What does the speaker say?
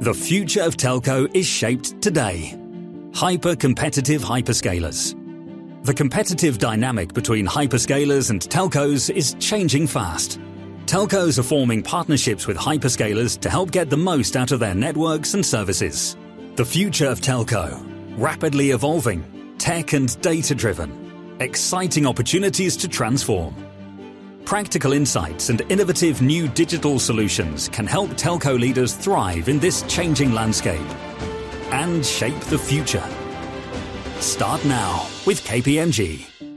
The future of telco is shaped today. Hyper competitive hyperscalers. The competitive dynamic between hyperscalers and telcos is changing fast. Telcos are forming partnerships with hyperscalers to help get the most out of their networks and services. The future of telco. Rapidly evolving, tech and data driven. Exciting opportunities to transform. Practical insights and innovative new digital solutions can help telco leaders thrive in this changing landscape and shape the future. Start now with KPMG.